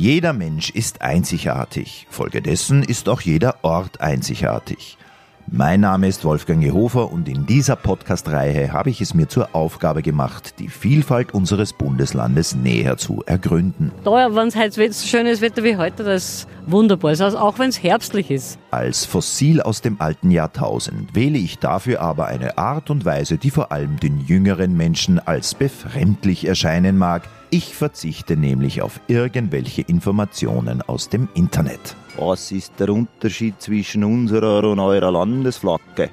Jeder Mensch ist einzigartig. Folgedessen ist auch jeder Ort einzigartig. Mein Name ist Wolfgang Jehofer und in dieser Podcast-Reihe habe ich es mir zur Aufgabe gemacht, die Vielfalt unseres Bundeslandes näher zu ergründen. Da, wenn es heute so schönes Wetter wie heute, das ist wunderbar. Also auch wenn es herbstlich ist. Als Fossil aus dem alten Jahrtausend wähle ich dafür aber eine Art und Weise, die vor allem den jüngeren Menschen als befremdlich erscheinen mag. Ich verzichte nämlich auf irgendwelche Informationen aus dem Internet. Was ist der Unterschied zwischen unserer und eurer Landesflagge?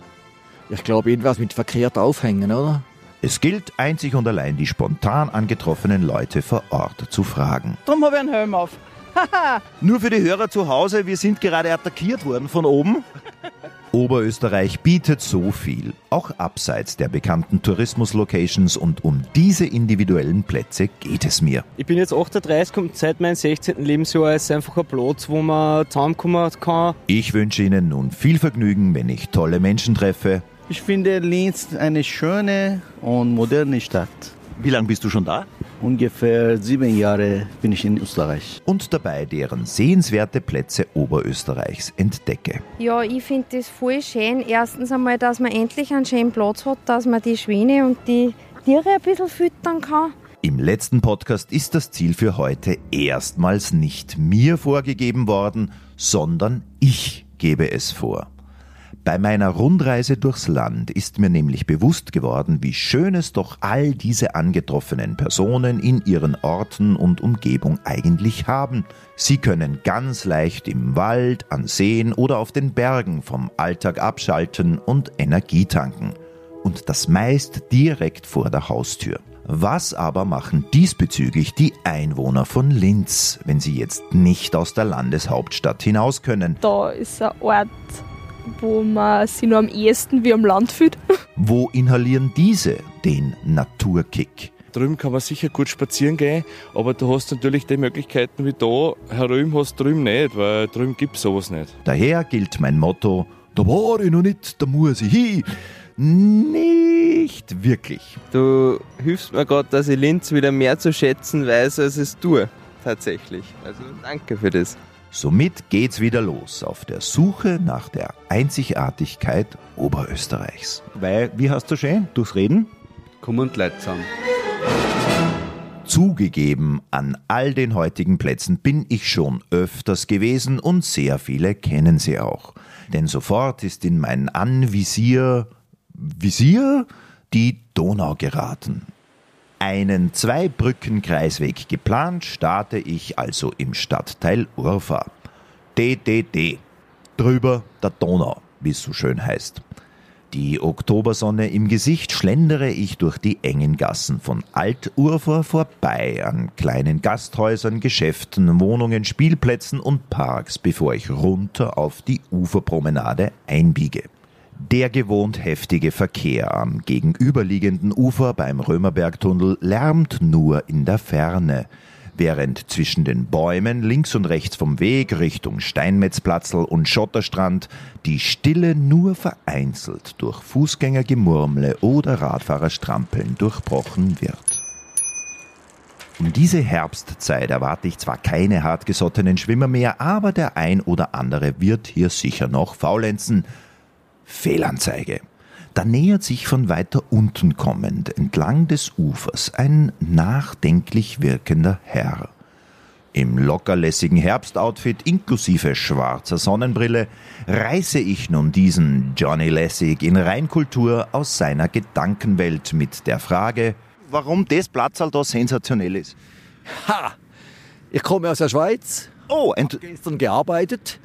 Ich glaube, irgendwas mit verkehrt aufhängen, oder? Es gilt einzig und allein die spontan angetroffenen Leute vor Ort zu fragen. Drum habe ich einen Helm auf. Nur für die Hörer zu Hause, wir sind gerade attackiert worden von oben. Oberösterreich bietet so viel, auch abseits der bekannten Tourismuslocations und um diese individuellen Plätze geht es mir. Ich bin jetzt 38 und seit meinem 16. Lebensjahr ist es einfach ein Platz, wo man zusammenkommen kann. Ich wünsche Ihnen nun viel Vergnügen, wenn ich tolle Menschen treffe. Ich finde Linz eine schöne und moderne Stadt. Wie lange bist du schon da? Ungefähr sieben Jahre bin ich in Österreich. Und dabei deren sehenswerte Plätze Oberösterreichs entdecke. Ja, ich finde das voll schön. Erstens einmal, dass man endlich einen schönen Platz hat, dass man die Schwäne und die Tiere ein bisschen füttern kann. Im letzten Podcast ist das Ziel für heute erstmals nicht mir vorgegeben worden, sondern ich gebe es vor. Bei meiner Rundreise durchs Land ist mir nämlich bewusst geworden, wie schön es doch all diese angetroffenen Personen in ihren Orten und Umgebung eigentlich haben. Sie können ganz leicht im Wald, an Seen oder auf den Bergen vom Alltag abschalten und Energie tanken. Und das meist direkt vor der Haustür. Was aber machen diesbezüglich die Einwohner von Linz, wenn sie jetzt nicht aus der Landeshauptstadt hinaus können? Da ist ein Ort, wo man sich nur am ehesten wie am Land fühlt. Wo inhalieren diese den Naturkick? Drüben kann man sicher gut spazieren gehen, aber du hast natürlich die Möglichkeiten wie da, herüben hast du drüben nicht, weil drüben gibt es sowas nicht. Daher gilt mein Motto, da war ich noch nicht, da muss ich hin. Nicht wirklich. Du hilfst mir gerade, dass ich Linz wieder mehr zu schätzen weiß, als es tue. Tatsächlich. Also danke für das. Somit geht's wieder los auf der Suche nach der Einzigartigkeit Oberösterreichs. Weil, wie hast du schön? Durchs Reden? Komm und Leute zusammen. Zugegeben, an all den heutigen Plätzen bin ich schon öfters gewesen und sehr viele kennen sie auch. Denn sofort ist in mein Anvisier, Visier, die Donau geraten. Einen Zwei-Brücken-Kreisweg geplant, starte ich also im Stadtteil Urfa. DDD. Drüber der Donau, wie es so schön heißt. Die Oktobersonne im Gesicht schlendere ich durch die engen Gassen von Alt-Urfa vorbei an kleinen Gasthäusern, Geschäften, Wohnungen, Spielplätzen und Parks, bevor ich runter auf die Uferpromenade einbiege. Der gewohnt heftige Verkehr am gegenüberliegenden Ufer beim Römerbergtunnel lärmt nur in der Ferne, während zwischen den Bäumen links und rechts vom Weg Richtung Steinmetzplatzl und Schotterstrand die Stille nur vereinzelt durch Fußgängergemurmle oder Radfahrerstrampeln durchbrochen wird. Um diese Herbstzeit erwarte ich zwar keine hartgesottenen Schwimmer mehr, aber der ein oder andere wird hier sicher noch faulenzen. Fehlanzeige. Da nähert sich von weiter unten kommend entlang des Ufers ein nachdenklich wirkender Herr. Im lockerlässigen Herbstoutfit inklusive schwarzer Sonnenbrille reiße ich nun diesen Johnny Lässig in Reinkultur aus seiner Gedankenwelt mit der Frage, warum das Platzal da sensationell ist. Ha! Ich komme aus der Schweiz. Oh, und gestern gearbeitet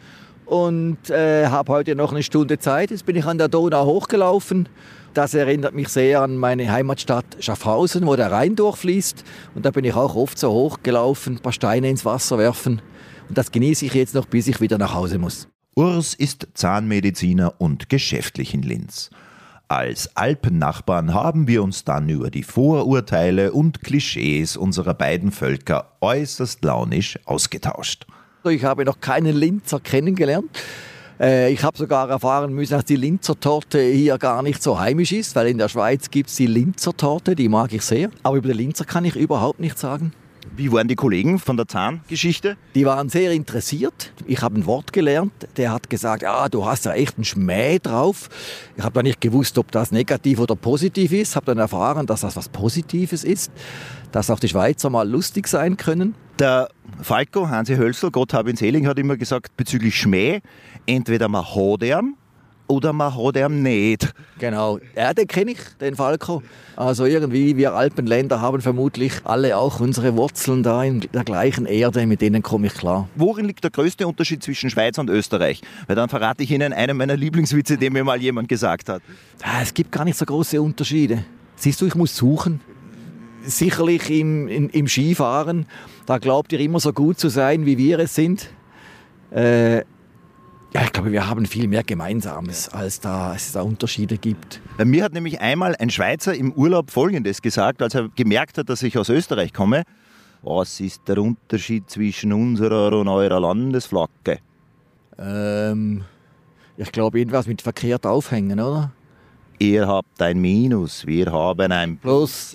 und äh, habe heute noch eine Stunde Zeit. Jetzt bin ich an der Donau hochgelaufen. Das erinnert mich sehr an meine Heimatstadt Schaffhausen, wo der Rhein durchfließt. Und da bin ich auch oft so hochgelaufen, ein paar Steine ins Wasser werfen. Und das genieße ich jetzt noch, bis ich wieder nach Hause muss. Urs ist Zahnmediziner und geschäftlich in Linz. Als Alpennachbarn haben wir uns dann über die Vorurteile und Klischees unserer beiden Völker äußerst launisch ausgetauscht. Ich habe noch keinen Linzer kennengelernt. Äh, ich habe sogar erfahren müssen, dass die Linzer Torte hier gar nicht so heimisch ist, weil in der Schweiz gibt es die Linzer Torte, die mag ich sehr. Aber über die Linzer kann ich überhaupt nichts sagen. Wie waren die Kollegen von der Zahngeschichte? Die waren sehr interessiert. Ich habe ein Wort gelernt. Der hat gesagt, ja, du hast ja echt einen Schmäh drauf. Ich habe da nicht gewusst, ob das negativ oder positiv ist. Habe dann erfahren, dass das was Positives ist, dass auch die Schweizer mal lustig sein können. Der Falco, Hansi Hölzl, Gott hab ihn selig, hat immer gesagt bezüglich Schmäh, entweder man hat ihn oder man hat ihn nicht. Genau, ja, den kenne ich, den Falco. Also irgendwie, wir Alpenländer haben vermutlich alle auch unsere Wurzeln da in der gleichen Erde, mit denen komme ich klar. Worin liegt der größte Unterschied zwischen Schweiz und Österreich? Weil dann verrate ich Ihnen einen meiner Lieblingswitze, den mir mal jemand gesagt hat. Ah, Es gibt gar nicht so große Unterschiede. Siehst du, ich muss suchen. Sicherlich im, im, im Skifahren, da glaubt ihr immer so gut zu sein, wie wir es sind. Äh, ja, ich glaube, wir haben viel mehr Gemeinsames, als da es da Unterschiede gibt. Bei mir hat nämlich einmal ein Schweizer im Urlaub Folgendes gesagt, als er gemerkt hat, dass ich aus Österreich komme. Was ist der Unterschied zwischen unserer und eurer Landesflagge? Ähm, ich glaube, irgendwas mit verkehrt aufhängen, oder? Ihr habt ein Minus, wir haben ein Plus.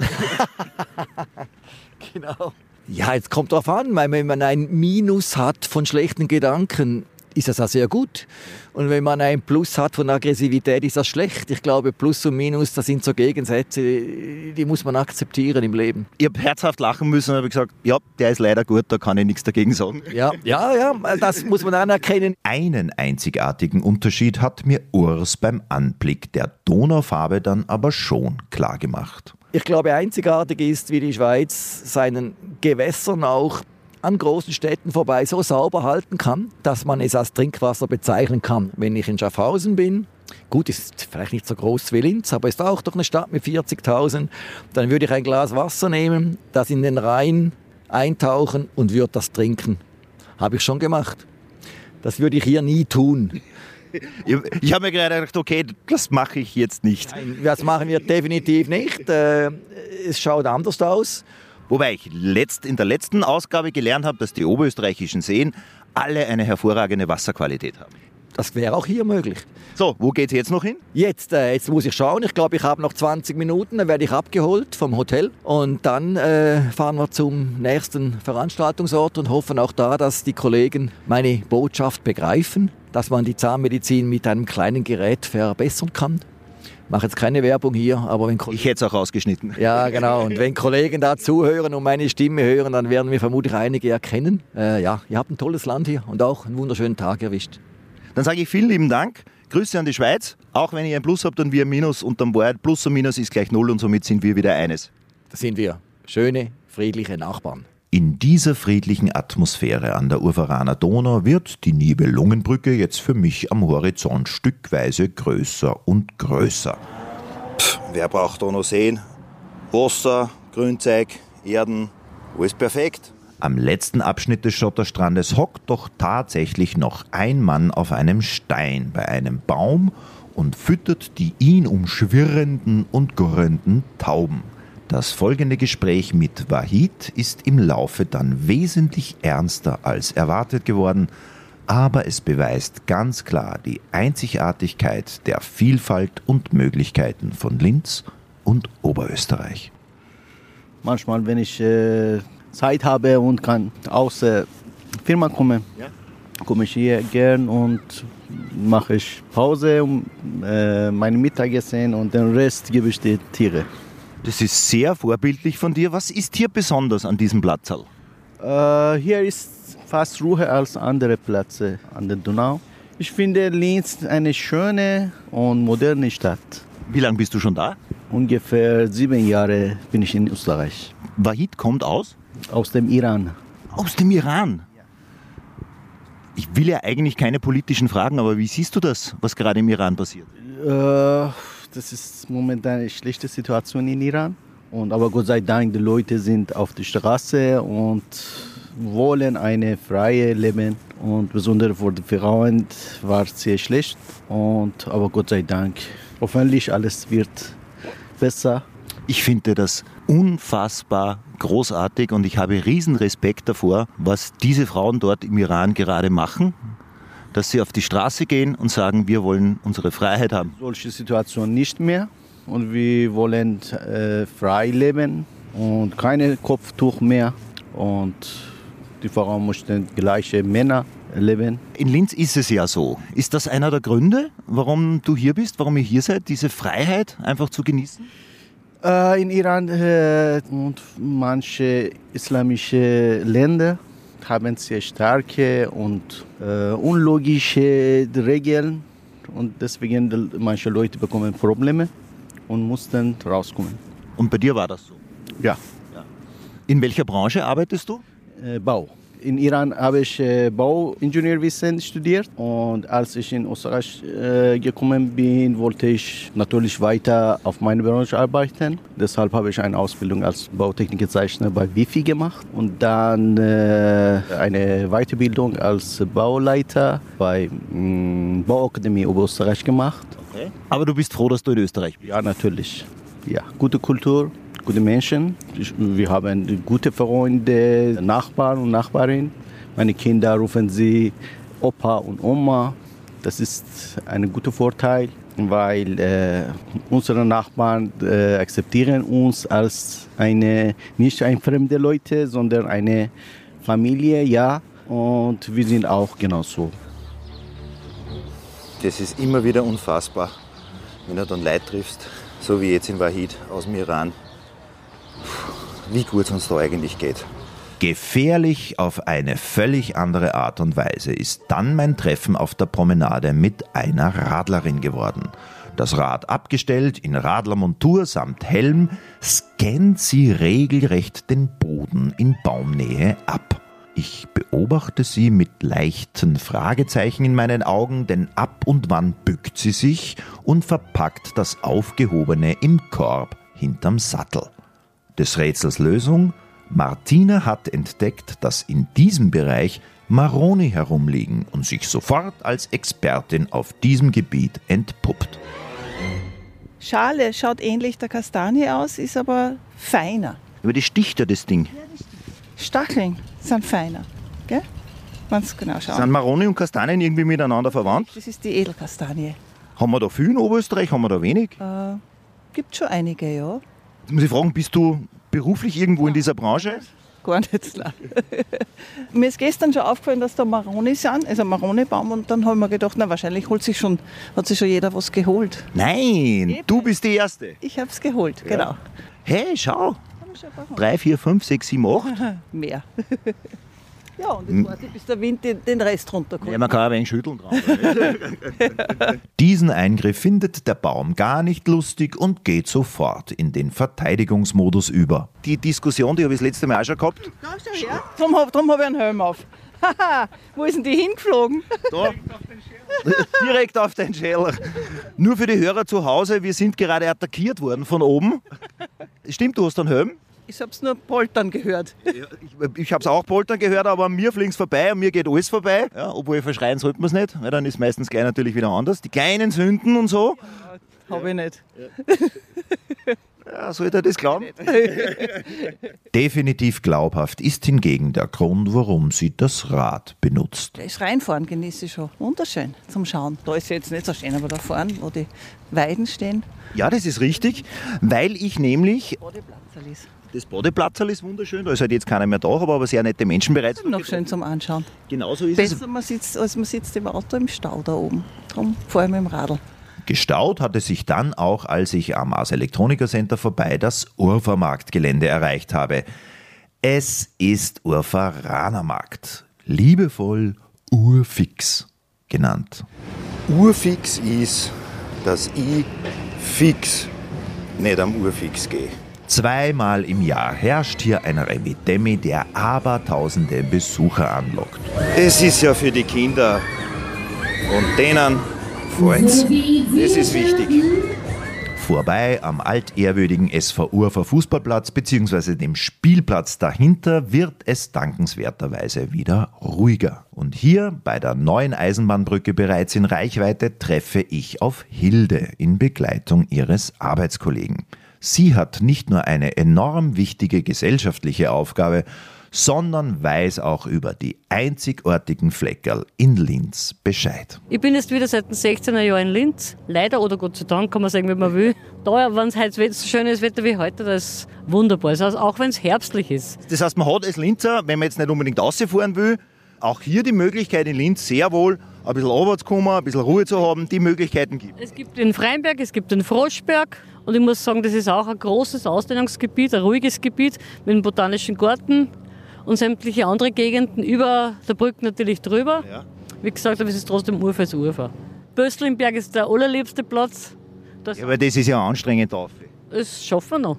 genau. Ja, jetzt kommt drauf an, wenn man ein Minus hat von schlechten Gedanken, ist das auch sehr gut. Und wenn man ein Plus hat von Aggressivität, ist das schlecht. Ich glaube, Plus und Minus, das sind so Gegensätze, die muss man akzeptieren im Leben. Ich habe herzhaft lachen müssen und habe gesagt, ja, der ist leider gut, da kann ich nichts dagegen sagen. Ja, ja, ja, das muss man anerkennen. Einen einzigartigen Unterschied hat mir Urs beim Anblick der Donaufarbe dann aber schon klar gemacht. Ich glaube, einzigartig ist, wie die Schweiz seinen Gewässern auch an großen Städten vorbei so sauber halten kann, dass man es als Trinkwasser bezeichnen kann. Wenn ich in Schaffhausen bin, gut, ist vielleicht nicht so groß wie Linz, aber ist auch doch eine Stadt mit 40.000, dann würde ich ein Glas Wasser nehmen, das in den Rhein eintauchen und würde das trinken. Habe ich schon gemacht. Das würde ich hier nie tun. Ich, habe mir gerade gedacht, okay, das mache ich jetzt nicht. Das machen wir definitiv nicht. Äh, Es schaut anders aus. Wobei ich letzt, in der letzten Ausgabe gelernt habe, dass die oberösterreichischen Seen alle eine hervorragende Wasserqualität haben. Das wäre auch hier möglich. So, wo geht's jetzt noch hin? Jetzt, äh, jetzt muss ich schauen. Ich glaube, ich habe noch 20 Minuten. Dann werde ich abgeholt vom Hotel. Und dann äh, fahren wir zum nächsten Veranstaltungsort und hoffen auch da, dass die Kollegen meine Botschaft begreifen, dass man die Zahnmedizin mit einem kleinen Gerät verbessern kann. Ich mache jetzt keine Werbung hier, aber wenn Ich hätte es auch ausgeschnitten. ja, genau. Und wenn Kollegen da zuhören und meine Stimme hören, dann werden wir vermutlich einige erkennen. Äh, ja, ihr habt ein tolles Land hier und auch einen wunderschönen Tag erwischt. Dann sage ich vielen lieben Dank. Grüße an die Schweiz. Auch wenn ihr ein Plus habt und wir ein Minus unterm Bord. Plus und Minus ist gleich Null und somit sind wir wieder eines. Das sind wir. Schöne, friedliche Nachbarn. In dieser friedlichen Atmosphäre an der Urveraner Donau wird die Nibelungenbrücke jetzt für mich am Horizont stückweise größer und größer. Wer braucht da noch Seen? Wasser, Grünzeug, Erden, alles perfekt. Am letzten Abschnitt des Schotterstrandes hockt doch tatsächlich noch ein Mann auf einem Stein bei einem Baum und füttert die ihn umschwirrenden und gurrenden Tauben. Das folgende Gespräch mit Wahid ist im Laufe dann wesentlich ernster als erwartet geworden, aber es beweist ganz klar die Einzigartigkeit der Vielfalt und Möglichkeiten von Linz und Oberösterreich. Manchmal, wenn ich äh, Zeit habe und kann aus der Firma kommen, komme ich hier gern und mache ich Pause, um äh, mein Mittagessen und den Rest gebe ich den Tiere. Das ist sehr vorbildlich von dir. Was ist hier besonders an diesem Platzal? Äh, hier ist fast Ruhe als andere Plätze an der Donau. Ich finde Linz eine schöne und moderne Stadt. Wie lange bist du schon da? Ungefähr sieben Jahre bin ich in Österreich. Wahid kommt aus? Aus dem Iran. Aus dem Iran. Ich will ja eigentlich keine politischen Fragen, aber wie siehst du das, was gerade im Iran passiert? Äh, das ist momentan eine schlechte Situation in Iran. Und, aber Gott sei Dank, die Leute sind auf der Straße und wollen eine freie Leben. Und besonders für die Frauen war es sehr schlecht. Und, aber Gott sei Dank, hoffentlich alles wird besser. Ich finde das unfassbar großartig und ich habe riesen Respekt davor, was diese Frauen dort im Iran gerade machen, dass sie auf die Straße gehen und sagen, wir wollen unsere Freiheit haben. Solche Situation nicht mehr. Und wir wollen äh, frei leben und keine Kopftuch mehr. und die Frauen mussten gleiche Männer leben. In Linz ist es ja so. Ist das einer der Gründe, warum du hier bist, warum ihr hier seid, diese Freiheit einfach zu genießen? Äh, in Iran äh, und manche islamische Länder haben sehr starke und äh, unlogische Regeln und deswegen manche Leute bekommen Probleme und mussten rauskommen. Und bei dir war das so? Ja. In welcher Branche arbeitest du? Äh, Bau. In Iran habe ich äh, Bauingenieurwesen studiert und als ich in Österreich äh, gekommen bin, wollte ich natürlich weiter auf meine Branche arbeiten. Deshalb habe ich eine Ausbildung als Bautechnikezeichner bei Wifi gemacht und dann äh, eine Weiterbildung als Bauleiter bei mh, Bauakademie Oberösterreich gemacht. Okay. Aber du bist froh, dass du in Österreich bist? Ja, natürlich. Ja, gute Kultur, gute Menschen. Ich- Wir haben gute Freunde, Nachbarn und Nachbarinnen. Meine Kinder rufen sie Opa und Oma. Das ist ein guter Vorteil, weil äh, unsere Nachbarn äh, akzeptieren uns als eine nicht ein fremde Leute, sondern eine Familie, ja. Und wir sind auch genauso. Das ist immer wieder unfassbar, wenn du dann Leute triffst, so wie jetzt in Wahid aus dem Iran. Wie gut es uns da eigentlich geht. Gefährlich auf eine völlig andere Art und Weise ist dann mein Treffen auf der Promenade mit einer Radlerin geworden. Das Rad abgestellt, in Radlermontur samt Helm, scannt sie regelrecht den Boden in Baumnähe ab. Ich beobachte sie mit leichten Fragezeichen in meinen Augen, denn ab und wann bückt sie sich und verpackt das Aufgehobene im Korb hinterm Sattel. Des Rätsels Lösung? Martina hat entdeckt, dass in diesem Bereich Maroni herumliegen und sich sofort als Expertin auf diesem Gebiet entpuppt. Schale schaut ähnlich der Kastanie aus, ist aber feiner. Aber die sticht ja das Ding. Stacheln sind feiner. Gell? Genau Sind schauen. Maroni und Kastanien irgendwie miteinander verwandt? Das ist die Edelkastanie. Haben wir da viel in Oberösterreich? Haben wir da wenig? Äh, gibt schon einige, ja. Jetzt muss ich fragen, bist du beruflich irgendwo in dieser Branche? Gar nicht mir ist gestern schon aufgefallen, dass da Maroni sind, also Maronibaum, und dann habe ich mir gedacht, na wahrscheinlich holt sich schon, hat sich schon jeder was geholt. Nein, du bist die Erste. Ich habe es geholt, genau. Hey, schau. Drei, vier, fünf, sechs, sieben, acht. Mehr. ja, und jetzt warte ich, bis der Wind den, den Rest runterkommt. Ja, man kann ein wenig schütteln dran. Diesen Eingriff findet der Baum gar nicht lustig und geht sofort in den Verteidigungsmodus über. Die Diskussion, die habe ich das letzte Mal auch schon gehabt. Darum habe drum hab ich einen Helm auf. Haha, wo ist denn die hingeflogen? Da. Direkt auf den Scheller. Nur für die Hörer zu Hause, wir sind gerade attackiert worden von oben. Stimmt, du hast einen Helm? Ich habe es nur poltern gehört. Ich, ich habe es auch poltern gehört, aber an mir fliegt es vorbei, an mir geht alles vorbei. Ja, obwohl verschreien sollte man es nicht, weil dann ist meistens gleich natürlich wieder anders. Die kleinen Sünden und so. Habe ich nicht. Ja, soll ich dir das glauben? Definitiv glaubhaft ist hingegen der Grund, warum sie das Rad benutzt. Das Reinfahren genieße ich schon. Wunderschön zum Schauen. Da ist jetzt nicht so schön, aber da vorne, wo die Weiden stehen, Ja, das ist richtig, weil ich nämlich, Bodeplatzerl ist. Das Bodeplatzerl ist wunderschön, da ist halt jetzt keiner mehr da, aber sehr nette Menschen bereits. Noch schön zum Anschauen. Genauso ist es. Besser man sitzt, als man sitzt im Auto im Stau da oben. Darum fahre ich mit dem Radl. Gestaut hatte sich dann auch, als ich am Ars Elektroniker Center vorbei das Urfermarktgelände erreicht habe. Es ist Urferanermarkt, liebevoll Urfix genannt. Urfix ist, dass ich fix nicht am Urfix gehe. Zweimal im Jahr herrscht hier ein Remi-Demi, der abertausende Besucher anlockt. Es ist ja für die Kinder und denen gefällt's. Das ist wichtig. Vorbei am altehrwürdigen SV Urfer Fußballplatz bzw. dem Spielplatz dahinter wird es dankenswerterweise wieder ruhiger. Und hier bei der neuen Eisenbahnbrücke bereits in Reichweite treffe ich auf Hilde in Begleitung ihres Arbeitskollegen. Sie hat nicht nur eine enorm wichtige gesellschaftliche Aufgabe, sondern weiß auch über die einzigartigen Fleckerl in Linz Bescheid. Ich bin jetzt wieder seit den 16er Jahren in Linz. Leider oder Gott sei Dank, kann man sagen, wie man will. Da, wenn es heute so schönes Wetter wie heute, das ist wunderbar. Also auch wenn es herbstlich ist. Das heißt, man hat als Linzer, wenn man jetzt nicht unbedingt rausfahren will, auch hier die Möglichkeit in Linz sehr wohl ein bisschen runter zu kommen, ein bisschen Ruhe zu haben, die Möglichkeiten gibt. Es gibt den Freienberg, es gibt den Froschberg und ich muss sagen, das ist auch ein großes Ausdehnungsgebiet, ein ruhiges Gebiet mit einem botanischen Garten und sämtliche andere Gegenden über der Brücke natürlich drüber. Ja. Wie gesagt, aber es ist trotzdem Ufer als Ufer. Böstelnberg ist der allerliebste Platz. Das, Ja, aber das ist ja anstrengend auf. das schaffen wir noch.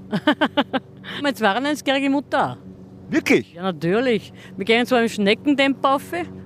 Meine 92-jährige Mutter auch. Wirklich? Ja, natürlich. Wir gehen zwar im Schneckentempo auf,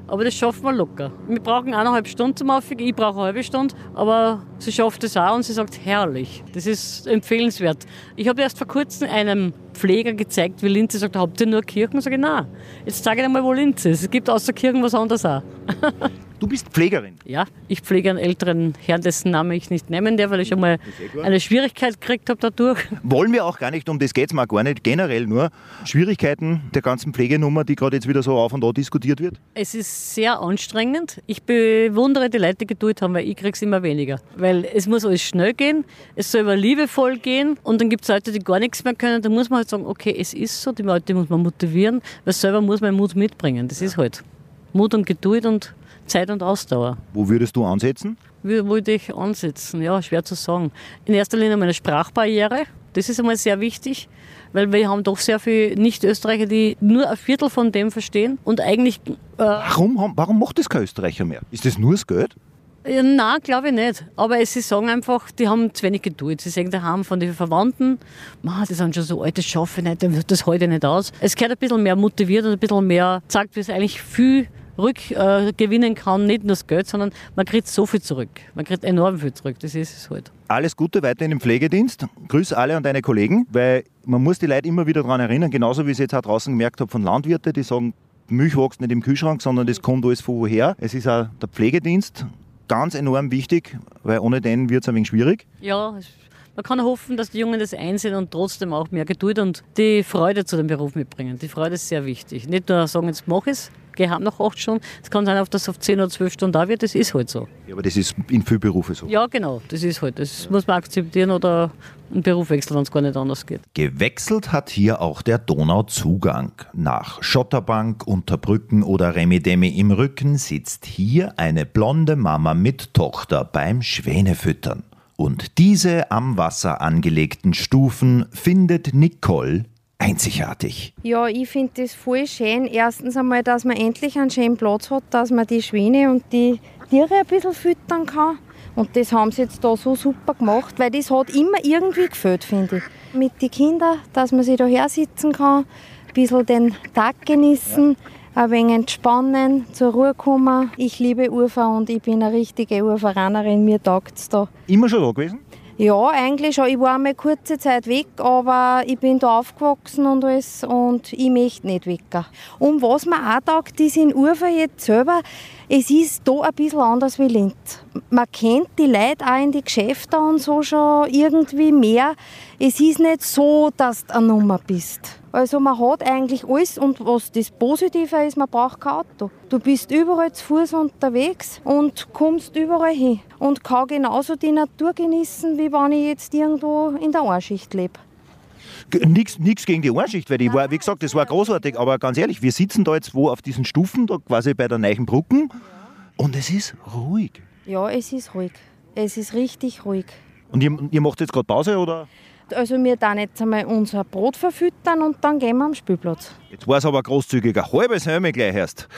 aber das schaffen wir locker. Wir brauchen eineinhalb Stunden zum Aufgehen, ich brauche eine halbe Stunde, aber sie schafft es auch und sie sagt, herrlich. Das ist empfehlenswert. Ich habe erst vor kurzem einem Pfleger gezeigt, wie Linz sagt, habt ihr nur Kirchen? Sag ich, nein. Jetzt zeige ich dir mal, wo Linz ist. Es gibt außer Kirchen was anderes auch. Du bist Pflegerin. Ja, ich pflege einen älteren Herrn, dessen Namen ich nicht nennen darf, weil ich schon mal eine Schwierigkeit gekriegt habe dadurch. Wollen wir auch gar nicht, um das geht es mal gar nicht, generell nur Schwierigkeiten der ganzen Pflegenummer, die gerade jetzt wieder so auf und da diskutiert wird? Es ist sehr anstrengend. Ich bewundere die Leute, die Geduld haben, weil ich kriege es immer weniger. Weil es muss alles schnell gehen, es soll aber liebevoll gehen und dann gibt es Leute, die gar nichts mehr können. Da muss man halt sagen, okay, es ist so, die Leute muss man motivieren, weil selber muss man Mut mitbringen. Das ist halt Mut und Geduld und Zeit und Ausdauer. Wo würdest du ansetzen? Wie wollte ich ansetzen? Ja, schwer zu sagen. In erster Linie meine Sprachbarriere. Das ist einmal sehr wichtig, weil wir haben doch sehr viele Nicht-Österreicher, die nur ein Viertel von dem verstehen und eigentlich äh, Warum, haben- warum macht das kein Österreicher mehr? Ist das nur das Geld? Ja, nein, glaube ich nicht. Aber sie sagen einfach, die haben zu wenig Geduld. Sie sagen daheim von den Verwandten, "Ma, die sind schon so alt, das schaffe ich nicht, das halte ich nicht aus. Es gehört ein bisschen mehr motiviert und ein bisschen mehr sagt, wie es eigentlich viel rückgewinnen äh, kann, nicht nur das Geld, sondern man kriegt so viel zurück. Man kriegt enorm viel zurück, das ist es halt. Alles Gute weiterhin im Pflegedienst. Grüß alle und deine Kollegen, weil man muss die Leute immer wieder daran erinnern, genauso wie ich es jetzt auch draußen gemerkt habe von Landwirten, die sagen, Milch wächst nicht im Kühlschrank, sondern das kommt alles von woher. Es ist auch der Pflegedienst ganz enorm wichtig, weil ohne den wird es ein wenig schwierig. Ja, man kann hoffen, dass die Jungen das einsehen und trotzdem auch mehr Geduld und die Freude zu dem Beruf mitbringen. Die Freude ist sehr wichtig. Nicht nur sagen, jetzt mach es, geh heim nach acht Stunden. Es kann sein, dass es auf zehn oder zwölf Stunden da wird. Das ist halt so. Ja, aber das ist in vielen Berufen so. Ja, genau, das ist halt. Das muss man akzeptieren oder einen Beruf wechseln, wenn es gar nicht anders geht. Gewechselt hat hier auch der Donauzugang. Nach Schotterbank, Unterbrücken oder Remidemi im Rücken sitzt hier eine blonde Mama mit Tochter beim Schwänefüttern. Und diese am Wasser angelegten Stufen findet Nicole einzigartig. Ja, ich finde das voll schön. Erstens einmal, dass man endlich einen schönen Platz hat, dass man die Schwäne und die Tiere ein bisschen füttern kann. Und das haben sie jetzt da so super gemacht, weil das hat immer irgendwie gefällt, finde ich. Mit den Kindern, dass man sich da her sitzen kann, ein bisschen den Tag genießen, ein wenig entspannen, zur Ruhe kommen. Ich liebe Ufer und ich bin eine richtige Urveranerin, mir taugt es da. Immer schon da gewesen? Ja, eigentlich schon. Ich war mal kurze Zeit weg, aber ich bin da aufgewachsen und alles und ich möchte nicht weg. Und was mir auch taugt, ist in Ufer jetzt selber, es ist da ein bisschen anders wie Linz. Man kennt die Leute auch in die Geschäfte und so schon irgendwie mehr. Es ist nicht so, dass du eine Nummer bist. Also man hat eigentlich alles und was das Positive ist, man braucht kein Auto. Du bist überall zu Fuß unterwegs und kommst überall hin und kann genauso die Natur genießen, wie wenn ich jetzt irgendwo in der Einschicht lebe. Nichts gegen die Einschicht, weil die war, wie gesagt, das war großartig, aber ganz ehrlich, wir sitzen da jetzt wo auf diesen Stufen, da quasi bei der neuen Brücken und es ist ruhig. Ja, es ist ruhig. Es ist richtig ruhig. Und ihr, ihr macht jetzt gerade Pause oder? Also wir dann jetzt einmal unser Brot verfüttern und dann gehen wir am Spielplatz. Jetzt war es aber großzügig, ein halbes Helme gleich erst.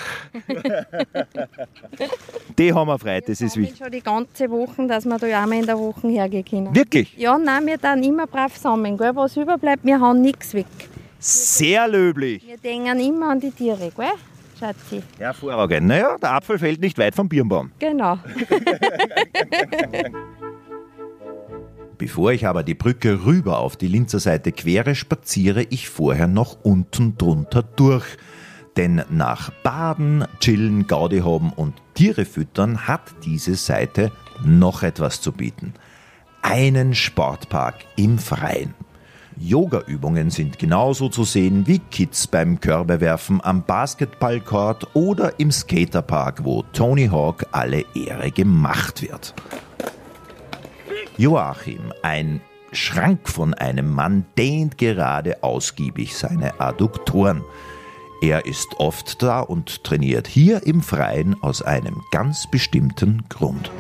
die haben wir frei, das ist wichtig. Schon die ganze Woche, dass wir da ja einmal in der Woche hergehen können. Wirklich? Ja, nein, wir dann immer brav sammeln. Gell? Was überbleibt, wir haben nichts weg. Sehr löblich. Wir denken immer an die Tiere, gell? Schatzi. Hervorragend. Naja, der Apfel fällt nicht weit vom Birnbaum. Genau. Bevor ich aber die Brücke rüber auf die Linzer Seite quere, spaziere ich vorher noch unten drunter durch. Denn nach Baden, Chillen, Gaudi haben und Tiere füttern hat diese Seite noch etwas zu bieten. Einen Sportpark im Freien. Yoga-Übungen sind genauso zu sehen wie Kids beim Körbewerfen am Basketballcourt oder im Skaterpark, wo Tony Hawk alle Ehre gemacht wird. Joachim, ein Schrank von einem Mann, dehnt gerade ausgiebig seine Adduktoren. Er ist oft da und trainiert hier im Freien aus einem ganz bestimmten Grund.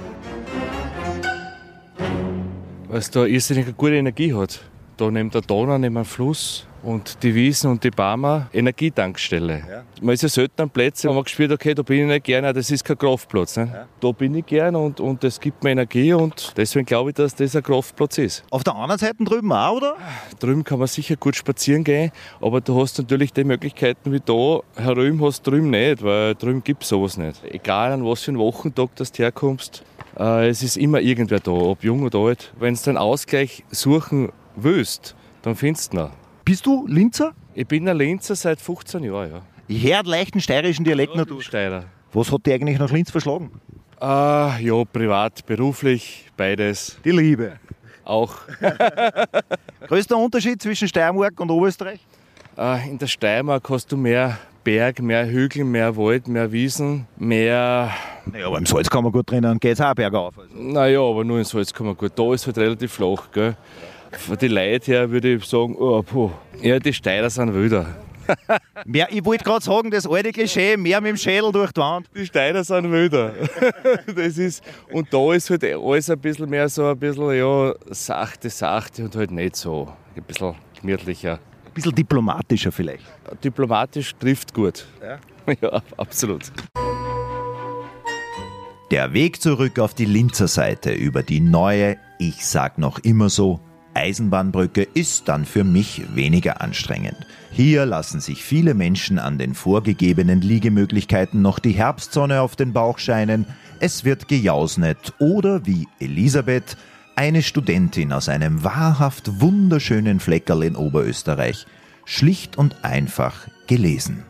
Weil es da irrsinnig gute Energie hat. Da neben der Donau, neben dem Fluss und die Wiesen und die Barmer Energietankstelle. Ja. Man ist ja selten an Plätzen, wo man gespürt okay, da bin ich nicht gerne, das ist kein Kraftplatz. Ne? Ja. Da bin ich gerne und, und das gibt mir Energie und deswegen glaube ich, dass das ein Kraftplatz ist. Auf der anderen Seite drüben auch, oder? Drüben kann man sicher gut spazieren gehen, aber du hast natürlich die Möglichkeiten wie da, herüben hast du drüben nicht, weil drüben gibt es sowas nicht. Egal an was für einen Wochentag du herkommst, äh, es ist immer irgendwer da, ob jung oder alt. Wenn du den Ausgleich suchen willst, dann findest du ihn. Bist du Linzer? Ich bin ein Linzer seit 15 Jahren, ja. Ich höre einen leichten steirischen Dialekt ja, durch. Steirer. Was hat dich eigentlich nach Linz verschlagen? Äh, ja, privat, beruflich, beides. Die Liebe. Auch. Größter Unterschied zwischen Steiermark und Oberösterreich? Äh, in der Steiermark hast du mehr Berg, mehr Hügel, mehr Wald, mehr Wiesen, mehr. Naja, aber im Salzkammer gut drinnen geht es auch bergauf. Also. Naja, aber nur im Salzkammer gut. Da ist halt relativ flach. Gell? Von den Leuten her würde ich sagen, oh, puh. ja, die Steiler sind wilder. mehr, ich wollte gerade sagen, das alte Klischee, mehr mit dem Schädel durch die Wand. Die Steiner sind wilder. das ist, und da ist halt alles ein bisschen mehr so ein bisschen, ja, sachte, sachte und halt nicht so. Ein bisschen gemütlicher. Ein bisschen diplomatischer vielleicht. Diplomatisch trifft gut. Ja, ja absolut. Der Weg zurück auf die Linzer Seite über die neue, ich sag noch immer so, Eisenbahnbrücke ist dann für mich weniger anstrengend. Hier lassen sich viele Menschen an den vorgegebenen Liegemöglichkeiten noch die Herbstsonne auf den Bauch scheinen, es wird gejausnet oder wie Elisabeth, eine Studentin aus einem wahrhaft wunderschönen Fleckerl in Oberösterreich, schlicht und einfach gelesen.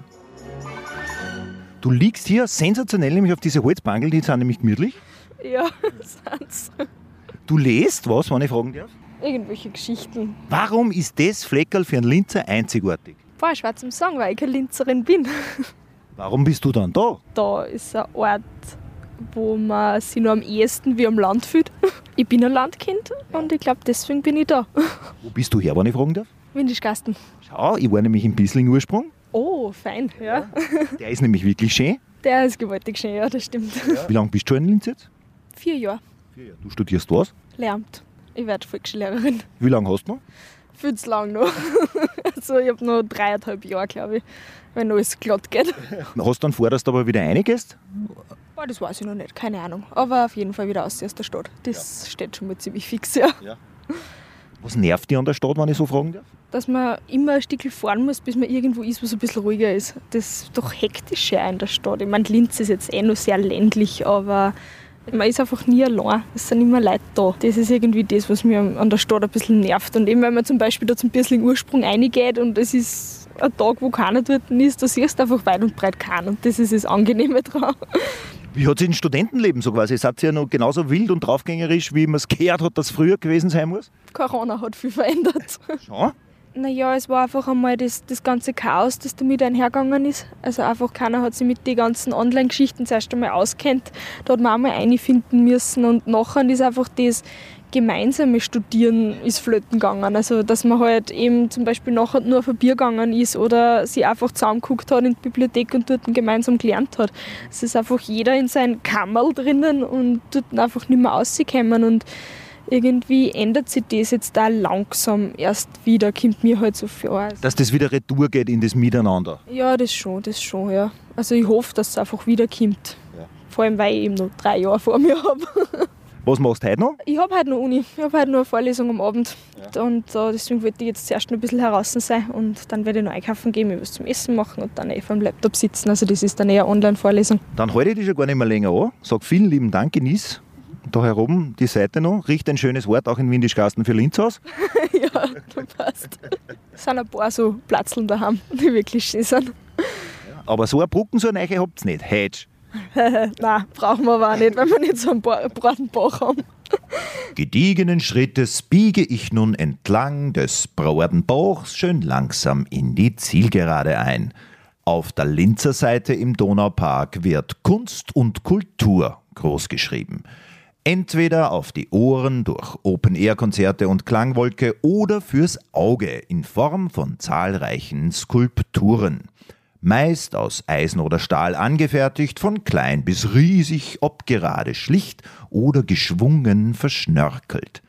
Du liegst hier sensationell nämlich auf diese Holzbangel, die sind nämlich gemütlich. Ja, sind's. Du lest was, wenn ich fragen darf? Irgendwelche Geschichten. Warum ist das Fleckerl für einen Linzer einzigartig? Boah, schwer zum Sagen, weil ich keine Linzerin bin. Warum bist du dann da? Da ist ein Ort, wo man sich nur am ehesten wie am Land fühlt. Ich bin ein Landkind und ich glaube, deswegen bin ich da. Wo bist du her, wenn ich fragen darf? Windischgasten. Schau, ich war nämlich in Bissling Ursprung. Oh, fein, ja. Der ist nämlich wirklich schön. Der ist gewaltig schön, ja, das stimmt. Ja. Wie lange bist du in Linz jetzt? Vier Jahre. Vier Jahre. Du studierst was? Lehramt. Ich werde Volksschullehrerin. Wie lange hast du noch? Viel zu lang noch. Also ich habe noch dreieinhalb Jahre, glaube ich, wenn alles glatt geht. Hast du dann vor, dass du aber wieder reingehst? Oh, das weiß ich noch nicht, keine Ahnung. Aber auf jeden Fall wieder aus der Stadt. Das ja. steht schon mal ziemlich fix, ja. ja. Was nervt dir an der Stadt, wenn ich so fragen darf? Dass man immer ein Stück fahren muss, bis man irgendwo ist, wo es ein bisschen ruhiger ist. Das ist doch hektisch in der Stadt. Ich meine, Linz ist jetzt eh noch sehr ländlich, aber man ist einfach nie allein. Es sind immer Leute da. Das ist irgendwie das, was mir an der Stadt ein bisschen nervt. Und eben, wenn man zum Beispiel da zum Bissling Ursprung reingeht und es ist ein Tag, wo keiner dort ist, da siehst du einfach weit und breit keinen. Und das ist das Angenehme dran. Wie hat sich ein Studentenleben so quasi? Seid ihr ja noch genauso wild und draufgängerisch, wie man es gehört hat, dass früher gewesen sein muss? Corona hat viel verändert. Schon? Naja, es war einfach einmal das, das ganze Chaos, das damit einhergegangen ist. Also einfach keiner hat sich mit den ganzen Online-Geschichten zuerst einmal auskennt. Da hat man einmal einfinden müssen und nachher ist einfach das gemeinsame Studieren ist flöten gegangen. Also dass man halt eben zum Beispiel nachher nur auf ein Bier gegangen ist oder sie einfach zusammengeguckt hat in die Bibliothek und dort gemeinsam gelernt hat. Es ist einfach jeder in sein Kammerl drinnen und dort einfach nicht mehr rausgekommen und irgendwie ändert sich das jetzt da langsam erst wieder, kommt mir halt so vor. Dass das wieder retour geht in das Miteinander? Ja, das schon, das schon, ja. Also ich hoffe, dass es einfach wieder kommt. Ja. Vor allem, weil ich eben noch drei Jahre vor mir habe. Was machst du heute noch? Ich habe heute noch Uni. Ich habe heute noch eine Vorlesung am Abend. Ja. Und uh, deswegen wollte ich jetzt zuerst noch ein bisschen heraus sein. Und dann werde ich noch einkaufen gehen, mir was zum Essen machen und dann eh vor dem Laptop sitzen. Also das ist dann eher Online-Vorlesung. Dann halte ich dich schon gar nicht mehr länger an. Sag vielen lieben Dank, genieß da herum die Seite noch. Riecht ein schönes Wort auch in Windischgasten für Linz aus. ja, du passt. Es sind ein paar so Platzeln daheim, die wirklich schön sind. Aber so eine Brücken, so eine Eiche habt ihr nicht. Hedge. Nein, brauchen wir aber auch nicht, wenn wir nicht so einen breiten Bach haben. Gediegenen Schrittes biege ich nun entlang des Broadenbachs schön langsam in die Zielgerade ein. Auf der Linzer Seite im Donaupark wird Kunst und Kultur großgeschrieben. Entweder auf die Ohren durch Open-Air-Konzerte und Klangwolke oder fürs Auge in Form von zahlreichen Skulpturen. Meist aus Eisen oder Stahl angefertigt, von klein bis riesig, ob gerade schlicht oder geschwungen verschnörkelt.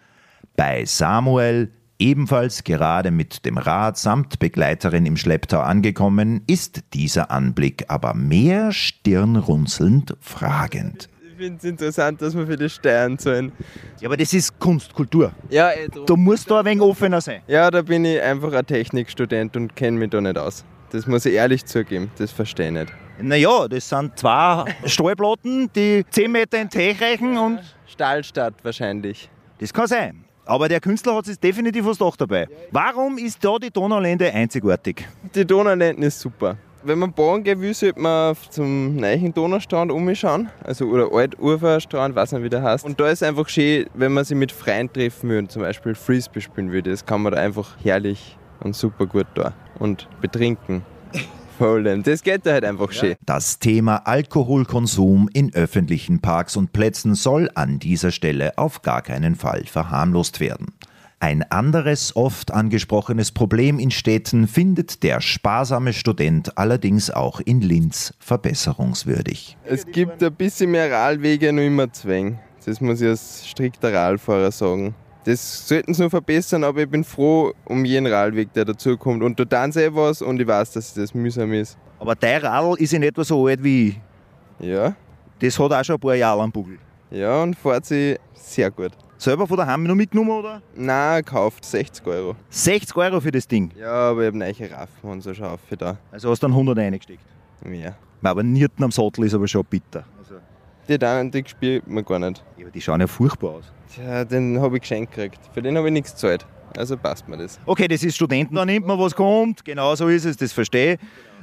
Bei Samuel, ebenfalls gerade mit dem Rad samt Begleiterin im Schlepptau angekommen, ist dieser Anblick aber mehr stirnrunzelnd fragend. Ich finde es interessant, dass wir für das steuern sollen. Ja, aber das ist Kunst, Kultur. Ja, eh, drum. Du musst da ein wenig offener sein. ja, da bin ich einfach ein Technikstudent und kenne mich da nicht aus. Das muss ich ehrlich zugeben, das verstehe ich nicht. Naja, das sind zwei Stahlplatten, die 10 Meter in Teich reichen und Stahlstadt wahrscheinlich. das kann sein. Aber der Künstler hat sich definitiv was doch dabei. Warum ist da die Donaulände einzigartig? Die Donaulenden ist super. Wenn man bauen gehen will, sollte man zum neuen Donaustrand umschauen. Also, oder Altuferstrand, weiß nicht, wie der heißt. Und da ist einfach schön, wenn man sich mit Freien treffen will und zum Beispiel Frisbee spielen will. Das kann man da einfach herrlich und super gut da. Und betrinken. Vor allem. Das geht da halt einfach schön. Das Thema Alkoholkonsum in öffentlichen Parks und Plätzen soll an dieser Stelle auf gar keinen Fall verharmlost werden. Ein anderes oft angesprochenes Problem in Städten findet der sparsame Student allerdings auch in Linz verbesserungswürdig. Es gibt ein bisschen mehr Radwege, nur immer Zwang. Das muss ich als strikter Radfahrer sagen. Das sollten sie noch verbessern, aber ich bin froh um jeden Radweg, der dazukommt. Und tun sie eh was und ich weiß, dass das mühsam ist. Aber dein Radl ist in etwa so alt wie ich. Ja, Das hat auch schon ein paar Jahre am Bugel. ja und fährt sich sehr gut. Selber von daheim noch mitgenommen, oder? Nein, gekauft 60 Euro. 60 Euro für das Ding. Ja, aber ich habe neue Raffen und so Schafe da. Also hast du dann 100 reingesteckt. Mehr. Aber Nierten am Sattel ist aber schon bitter. Die dann, die spielt man gar nicht. Ja, aber die schauen ja furchtbar aus. Tja, den habe ich geschenkt gekriegt. Für den habe ich nichts gezahlt. Also passt mir das. Okay, das ist Studenten, da nimmt man was kommt. Genau so ist es, das verstehe ich.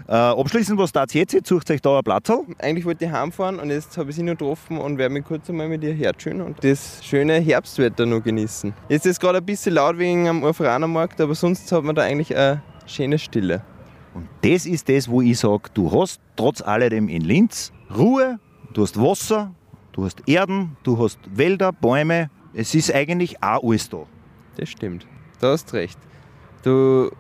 Äh, abschließend, was tat jetzt? Jetzt sucht euch da ein Platz. Eigentlich wollte ich heimfahren und jetzt habe ich sie noch getroffen und werde mich kurz einmal mit ihr hertschön und das schöne Herbstwetter noch genießen. Jetzt ist es gerade ein bisschen laut wegen am Urferanermarkt, aber sonst hat man da eigentlich eine schöne Stille. Und das ist das, wo ich sage, du hast trotz alledem in Linz Ruhe, du hast Wasser, du hast Erden, du hast Wälder, Bäume. Es ist eigentlich auch alles da. Das stimmt. Du hast recht. Du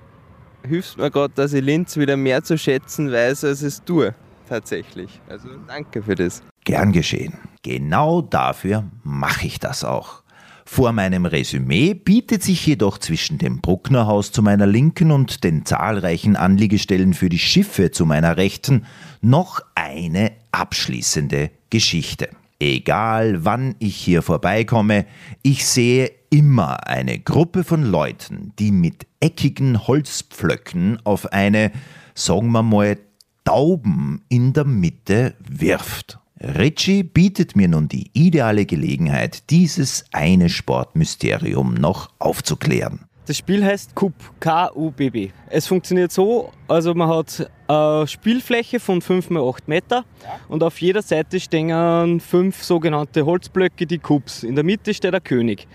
hilfst mir gerade, dass ich Linz wieder mehr zu schätzen weiß, als es tue. Tatsächlich. Also danke für das. Gern geschehen. Genau dafür mache ich das auch. Vor meinem Resümee bietet sich jedoch zwischen dem Brucknerhaus zu meiner Linken und den zahlreichen Anliegestellen für die Schiffe zu meiner Rechten noch eine abschließende Geschichte. Egal wann ich hier vorbeikomme, ich sehe immer eine Gruppe von Leuten, die mit eckigen Holzpflöcken auf eine, sagen wir mal, Tauben in der Mitte wirft. Ritchie bietet mir nun die ideale Gelegenheit, dieses eine Sportmysterium noch aufzuklären. Das Spiel heißt Kub, K-U-B-B. Es funktioniert so, also man hat eine Spielfläche von 5 x 8 Meter und auf jeder Seite stehen fünf sogenannte Holzblöcke, die Kubs. In der Mitte steht der König.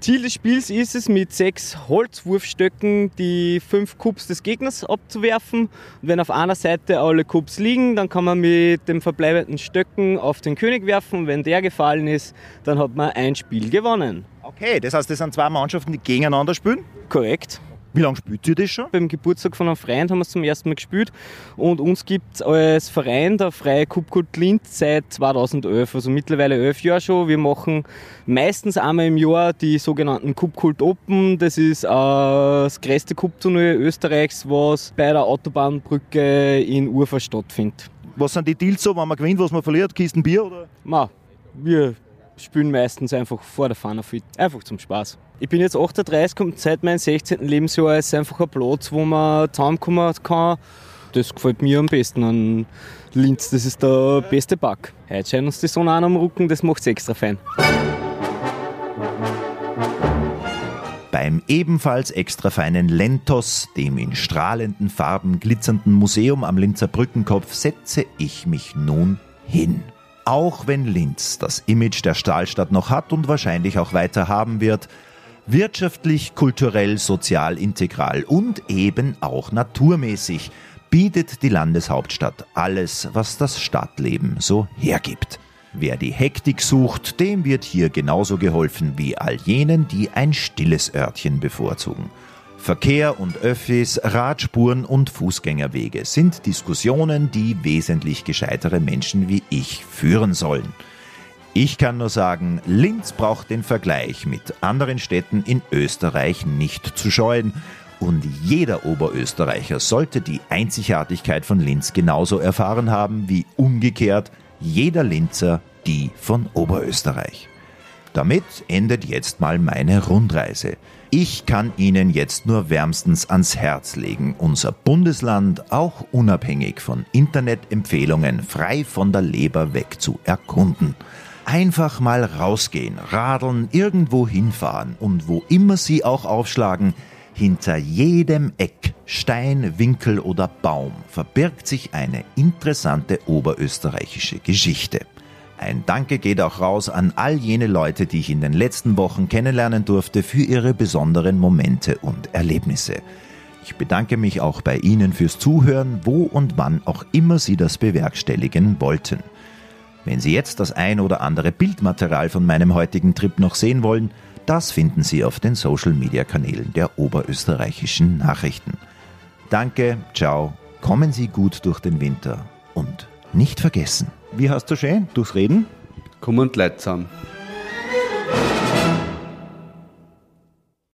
Ziel des Spiels ist es, mit sechs Holzwurfstöcken die fünf Kubs des Gegners abzuwerfen. Und wenn auf einer Seite alle Kubs liegen, dann kann man mit den verbleibenden Stöcken auf den König werfen. Und wenn der gefallen ist, dann hat man ein Spiel gewonnen. Okay, das heißt, das sind zwei Mannschaften, die gegeneinander spielen. Korrekt. Wie lange spielt ihr das schon? Beim Geburtstag von einem Freund haben wir es zum ersten Mal gespielt und uns gibt es als Verein der Freie Kubkult Linz seit 2011, also mittlerweile elf Jahre schon. Wir machen meistens einmal im Jahr die sogenannten Kubkult Open. Das ist äh, das größte Kubturnier Österreichs, was bei der Autobahnbrücke in Urfa stattfindet. Was sind die Deals so, wenn man gewinnt, was man verliert? Kisten Bier oder? Ma, wir spielen meistens einfach vor der Fahne fit. Einfach zum Spaß. Ich bin jetzt 38 und seit meinem 16. Lebensjahr ist einfach ein Platz, wo man zusammenkommen kann. Das gefällt mir am besten an Linz. Das ist der beste Back. Heute scheint uns die Sonne an am Rücken, das macht es extra fein. Beim ebenfalls extra feinen Lentos, dem in strahlenden Farben glitzernden Museum am Linzer Brückenkopf, setze ich mich nun hin. Auch wenn Linz das Image der Stahlstadt noch hat und wahrscheinlich auch weiter haben wird, wirtschaftlich, kulturell, sozial integral und eben auch naturmäßig bietet die Landeshauptstadt alles, was das Stadtleben so hergibt. Wer die Hektik sucht, dem wird hier genauso geholfen wie all jenen, die ein stilles Örtchen bevorzugen. Verkehr und Öffis, Radspuren und Fußgängerwege sind Diskussionen, die wesentlich gescheitere Menschen wie ich führen sollen. Ich kann nur sagen, Linz braucht den Vergleich mit anderen Städten in Österreich nicht zu scheuen. Und jeder Oberösterreicher sollte die Einzigartigkeit von Linz genauso erfahren haben wie umgekehrt jeder Linzer die von Oberösterreich. Damit endet jetzt mal meine Rundreise. Ich kann Ihnen jetzt nur wärmstens ans Herz legen, unser Bundesland auch unabhängig von Internetempfehlungen frei von der Leber weg zu erkunden. Einfach mal rausgehen, radeln, irgendwo hinfahren und wo immer Sie auch aufschlagen, hinter jedem Eck, Stein, Winkel oder Baum verbirgt sich eine interessante oberösterreichische Geschichte. Ein Danke geht auch raus an all jene Leute, die ich in den letzten Wochen kennenlernen durfte, für ihre besonderen Momente und Erlebnisse. Ich bedanke mich auch bei Ihnen fürs Zuhören, wo und wann auch immer Sie das bewerkstelligen wollten. Wenn Sie jetzt das ein oder andere Bildmaterial von meinem heutigen Trip noch sehen wollen, das finden Sie auf den Social-Media-Kanälen der oberösterreichischen Nachrichten. Danke, ciao, kommen Sie gut durch den Winter und nicht vergessen. Wie hast du schön? Durchs Reden? Komm und Leid zusammen.